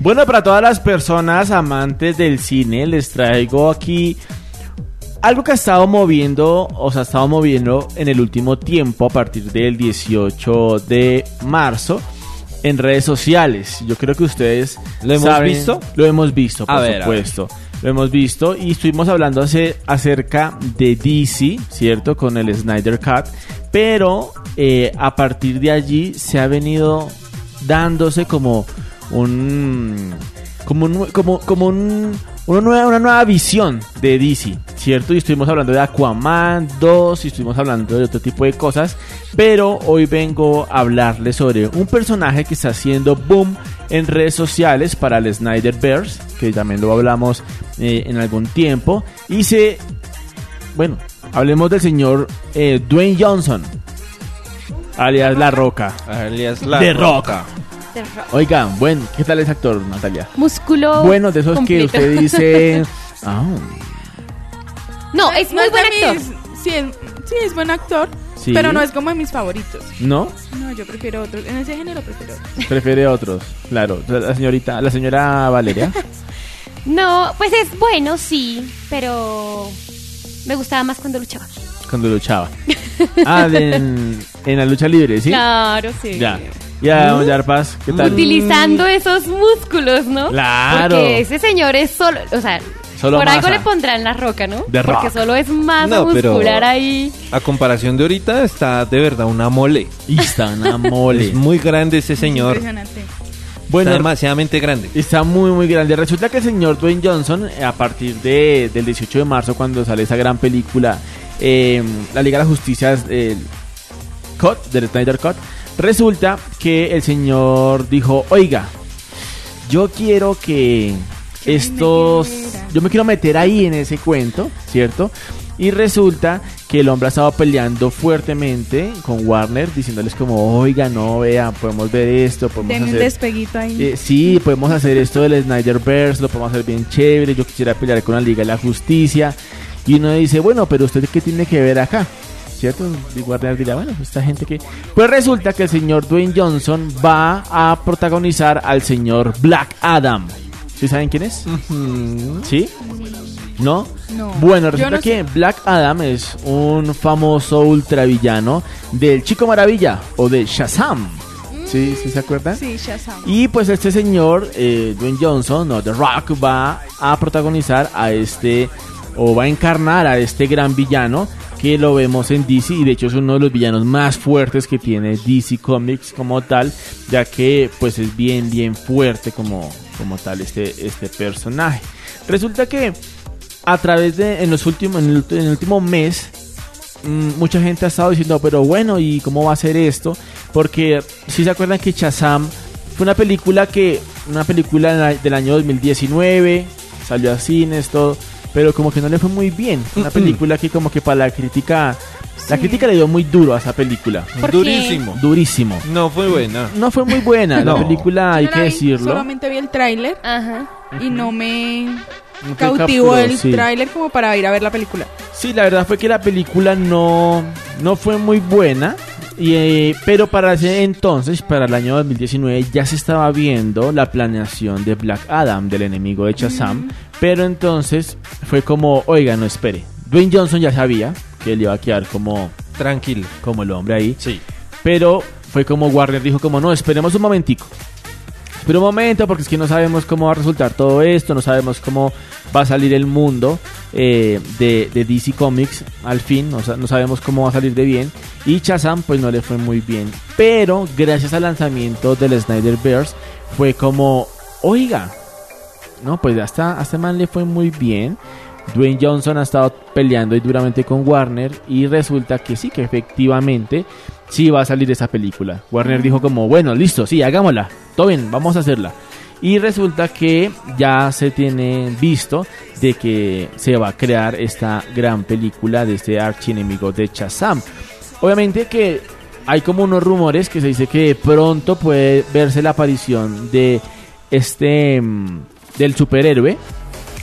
Bueno, para todas las personas amantes del cine, les traigo aquí algo que ha estado moviendo, o se ha estado moviendo en el último tiempo, a partir del 18 de marzo, en redes sociales. Yo creo que ustedes ¿Lo hemos saben- visto? Lo hemos visto, por A ver, a supuesto. Lo hemos visto y estuvimos hablando hace- acerca de DC, ¿cierto? Con el Snyder Cut. Pero eh, a partir de allí se ha venido dándose como un. como un, como, como un, una, nueva, una nueva visión de DC, ¿cierto? Y estuvimos hablando de Aquaman 2 y estuvimos hablando de otro tipo de cosas. Pero hoy vengo a hablarles sobre un personaje que está haciendo boom en redes sociales para el Snyderverse, que también lo hablamos eh, en algún tiempo. Y se. Bueno, hablemos del señor eh, Dwayne Johnson, alias La Roca. Alias La The Roca. Oigan, bueno, ¿qué tal ese actor, Natalia? Músculo. Bueno, de esos completo. que usted dice. Ah, No, es muy No buen actor. mis- Sí, es, sí, es buen actor, sí. pero no es como de mis favoritos. ¿No? No, yo prefiero otros. En ese género prefiero otros. Prefiere otros, claro. La señorita, la señora Valeria. No, pues es bueno, sí, pero me gustaba más cuando luchaba. cuando luchaba. Ah, de- en, en la lucha libre, ¿sí? Claro, sí. Ya. Ya, don Yarpaz, ¿qué tal? Utilizando esos músculos, ¿no? Claro. Porque ese señor es solo, o sea, Solo por algo le pondrán la roca, ¿no? The Porque Rock. solo es masa No, pero- muscular ahí. A comparación de ahorita, está de verdad una mole. Y está una mole. Es muy grande ese señor. Impresionante. Bueno, está demasiadamente grande. Está muy, muy grande. Resulta que el señor Dwayne Johnson, eh, a partir de, del 18 de marzo, cuando sale esa gran película, eh, La Liga de la Justicia, el Cut, del Snyder Cut, resulta que el señor dijo, oiga, yo quiero que estos... metiera". Yo me quiero meter ahí en ese cuento, ¿cierto? Y resulta que el hombre ha estado peleando fuertemente con Warner, diciéndoles como, oiga, no, vea, podemos ver esto, podemos un hacer... despeguito ahí. Eh, sí, podemos hacer esto del Snyderverse, lo podemos hacer bien chévere. Yo quisiera pelear con la Liga de la Justicia. Y uno dice, bueno, pero usted qué tiene que ver acá, ¿cierto? Y Warner dirá, bueno, pues esta gente que. Pues resulta que el señor Dwayne Johnson va a protagonizar al señor Black Adam. ¿Sí saben quién es? ¿Sí? ¿No? No. Bueno, resulta no que sé. Black Adam es un famoso ultravillano del Chico Maravilla o de Shazam. ¿Sí? ¿Sí se acuerdan? Sí, Shazam. Y pues este señor, eh, Dwayne Johnson, no, The Rock, va a protagonizar a este, o va a encarnar a este gran villano que lo vemos en DC y de hecho es uno de los villanos más fuertes que tiene DC Comics como tal, ya que pues es bien, bien fuerte como, como tal este, este personaje. Resulta que a través de, en los últimos, en el, último mes, mm, mucha gente ha estado diciendo, pero bueno, ¿y cómo va a ser esto? Porque si se acuerdan que Shazam fue una película que, una película del año 2019, salió a cines, todo, pero como que no le fue muy bien. Fue Una película que como que para la crítica, la Sí. crítica le dio muy duro a esa película. ¿Por qué? Durísimo. Durísimo. No fue buena. No fue muy buena la película, hay que vi, decirlo. Solamente vi el tráiler Ajá. y no me No cautivó el sí. tráiler como para ir a ver la película. Sí, la verdad fue que la película no, no fue muy buena. Y, eh, pero para ese entonces, para el año 2019, ya se estaba viendo la planeación de Black Adam, del enemigo de Shazam. Pero entonces fue como, oiga, no espere. Dwayne Johnson ya sabía que él iba a quedar como, Tranquilo. como el hombre ahí. Sí. Pero fue como Warner dijo como, no, esperemos un momentico. Espera un momento porque es que no sabemos cómo va a resultar todo esto, no sabemos cómo va a salir el mundo eh, de, de DC Comics al fin, no, sa- no sabemos cómo va a salir de bien. Y Shazam pues no le fue muy bien. Pero gracias al lanzamiento del Snyderverse fue como, oiga, no, pues hasta, hasta man le fue muy bien. Dwayne Johnson ha estado peleando ahí duramente con Warner y resulta que sí, que efectivamente sí va a salir esa película. Warner dijo como, bueno, listo, sí, hagámosla, todo bien, vamos a hacerla. Y resulta que ya se tiene visto de que se va a crear esta gran película de este archienemigo de Shazam. Obviamente que hay como unos rumores que se dice que pronto puede verse la aparición de este mm, del superhéroe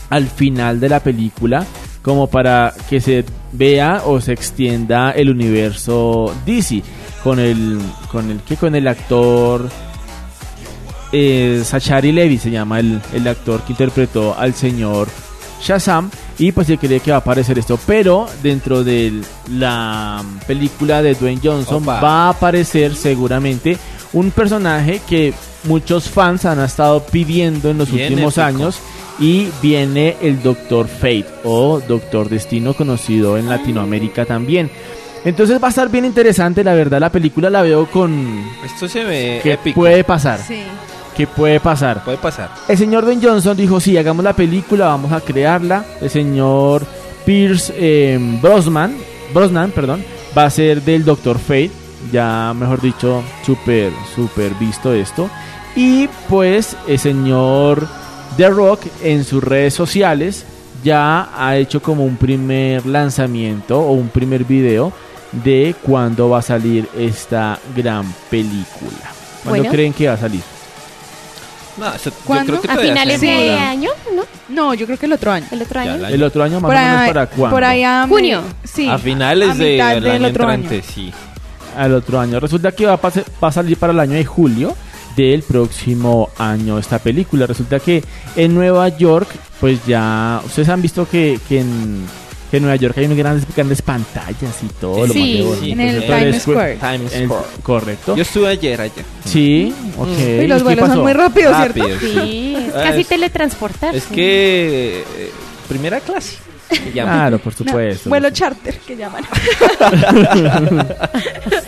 al final de la película como para que se vea o se extienda el universo DC con el con el que con el actor eh, Zachary Levi se llama el, el actor que interpretó al señor Shazam y pues se cree que va a aparecer esto, pero dentro de la película de Dwayne Johnson Opa. va a aparecer seguramente un personaje que muchos fans han estado pidiendo en los Bien últimos épico. años y viene el Doctor Fate o Doctor Destino conocido en Latinoamérica también. Entonces va a estar bien interesante, la verdad la película la veo con Esto se ve que épico. puede pasar, Sí. Que puede pasar. Puede pasar. El señor Ben Johnson dijo, sí, hagamos la película, vamos a crearla. El señor Pierce eh, Brosnan, Brosnan, perdón, va a ser del Doctor Fate. Ya, mejor dicho, súper, súper visto esto. Y pues el señor The Rock en sus redes sociales ya ha hecho como un primer lanzamiento o un primer video de cuándo va a salir esta gran película. ¿Cuándo Bueno. creen que va a salir? No, eso, yo ¿Cuándo? creo que A finales de año, ¿no? No, yo creo que el otro año. El otro Ya, año. el otro año más por o menos ahí, para cuándo? por Junio. Sí. a finales a de- mitad del año otro año. entrante, sí. al otro año. Resulta que va a, pase- va a salir para el año de julio del próximo año esta película. Resulta que en Nueva York, pues ya, ustedes han visto que, que en, que en Nueva York hay unas grandes, grandes pantallas y todo. lo Sí. más bonito. Sí, En el Times pues, Square. Times Square. correcto. Yo estuve ayer allá. Sí, ok. Y los vuelos son muy rápidos, ¿cierto? Rápido, sí. Sí, es Ah, casi es- teletransportarse. Es que eh, primera clase. Claro, por No, supuesto. vuelo charter que llaman.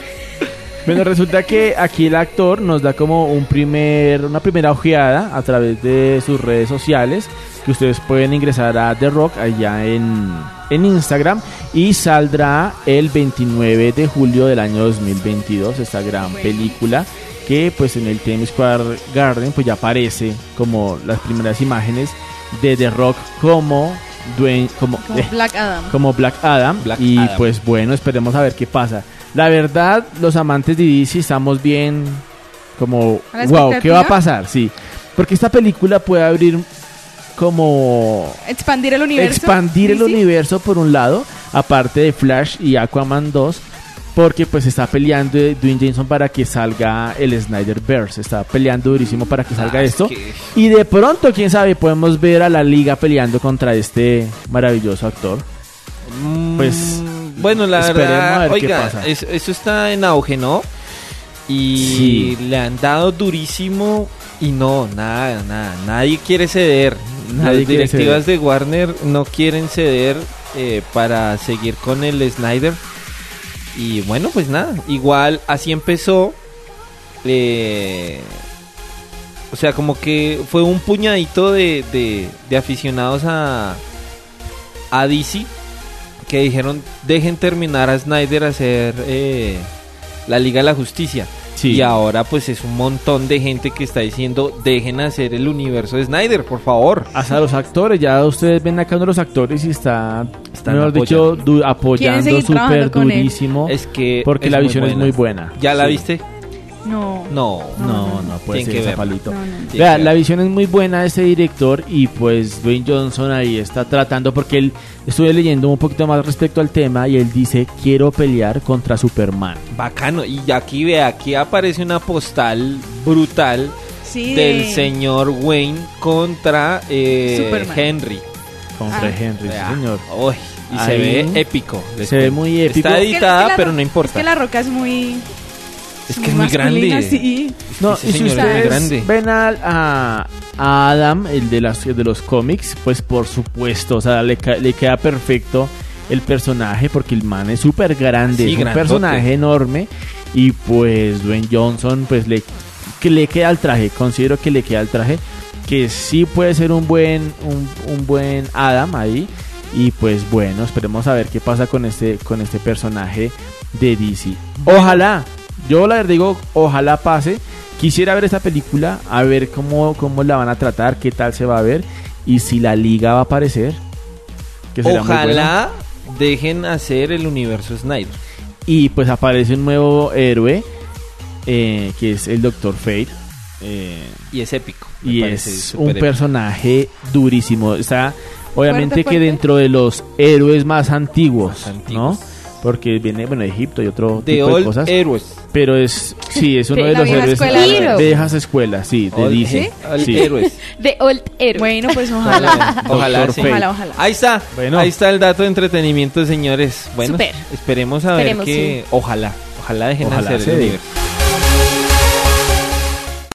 Bueno, resulta que aquí el actor nos da como un primer, una primera ojeada a través de sus redes sociales, que ustedes pueden ingresar a The Rock allá en, en Instagram y saldrá el 29 de julio del año 2022 esta gran película que pues en el Times Square Garden pues ya aparece como las primeras imágenes de The Rock como Dwayne, como, Como eh, Black Adam. como Black Adam. Black y Adam. pues bueno, esperemos a ver qué pasa. La verdad, los amantes de DC estamos bien como, ¿A la wow, ¿qué va a pasar? Sí, porque esta película puede abrir como Expandir el universo. expandir el DC. universo por un lado, aparte de Flash y Aquaman 2, porque pues está peleando Dwayne Johnson para que salga el Snyderverse, está peleando durísimo para que salga Ah, es esto. que- Y de pronto, quién sabe, podemos ver a la liga peleando contra este maravilloso actor. Mm, Pues, bueno, la esperemos verdad, oiga, es- eso está en auge, ¿no? Y Sí. le han dado durísimo y no, nada, nada, nadie quiere ceder. Nadie Las directivas de Warner no quieren ceder eh, para seguir con el Snyder. Y bueno, pues nada, igual así empezó. eh, o sea, como que fue un puñadito de, de- de aficionados a, a DC que dijeron dejen terminar a Snyder hacer eh, la Liga de la Justicia. Sí. Y ahora pues es un montón de gente que está diciendo dejen hacer el universo de Snyder, por favor. Hasta los actores, ya ustedes ven acá uno de los actores y está, Están mejor dicho, apoyando. du- apoyando súper durísimo. Es que porque la visión es muy buena. ¿Ya la Sí. viste? No. No. No, no puede Tienen ser que esa verla. palito. No, no. Sí, Vea, la visión es muy buena de este director y pues Dwayne Johnson ahí está tratando porque él estuve leyendo un poquito más respecto al tema y él dice quiero pelear contra Superman. Bacano. Y aquí ve, aquí aparece una postal brutal Sí, del de- señor Wayne contra eh. Henry. Contra Ah. Henry, sí, señor. Uy, y se ve épico. se ve muy épico. Está es que editada, la pero Ro- no importa. Es que la roca es muy. Es que es muy grande. Sí. No, Ese y si señor es muy ustedes grande. ven al- a, a Adam, el de, las, de los cómics, pues por supuesto, o sea, le, ca- le queda perfecto el personaje porque el man es súper grande, Sí, es un grandote. personaje enorme y pues Dwayne Johnson pues le, que le queda el traje, considero que le queda el traje, que sí puede ser un buen, un, un buen Adam ahí y pues bueno, esperemos a ver qué pasa con este, con este personaje de DC. Ojalá, yo la verdad digo, ojalá pase. Quisiera ver esta película, a ver cómo, cómo la van a tratar, qué tal se va a ver y si la liga va a aparecer. Que será muy bueno. Ojalá dejen hacer el universo Snyder. Y pues aparece un nuevo héroe, eh, que es el Doctor Fate. eh, Y es épico. y es un épico. personaje durísimo. Está obviamente Fuerte, que dentro de los héroes más antiguos, Más antiguos. ¿no? Porque viene, bueno, de Egipto y otro The tipo de Old cosas. Heroes. Pero es, sí, es uno De los héroes escuela de héroes. viejas escuelas, sí, de Old- Disney. Old Sí. De Old Hero. Bueno, pues ojalá. Ojalá, sí. Ojalá, ojalá. Ahí está. Bueno. Ahí está el dato de entretenimiento, señores. Bueno, Super. esperemos a ver Esperemos, que ojalá, ojalá dejen Ojalá hacer el universo.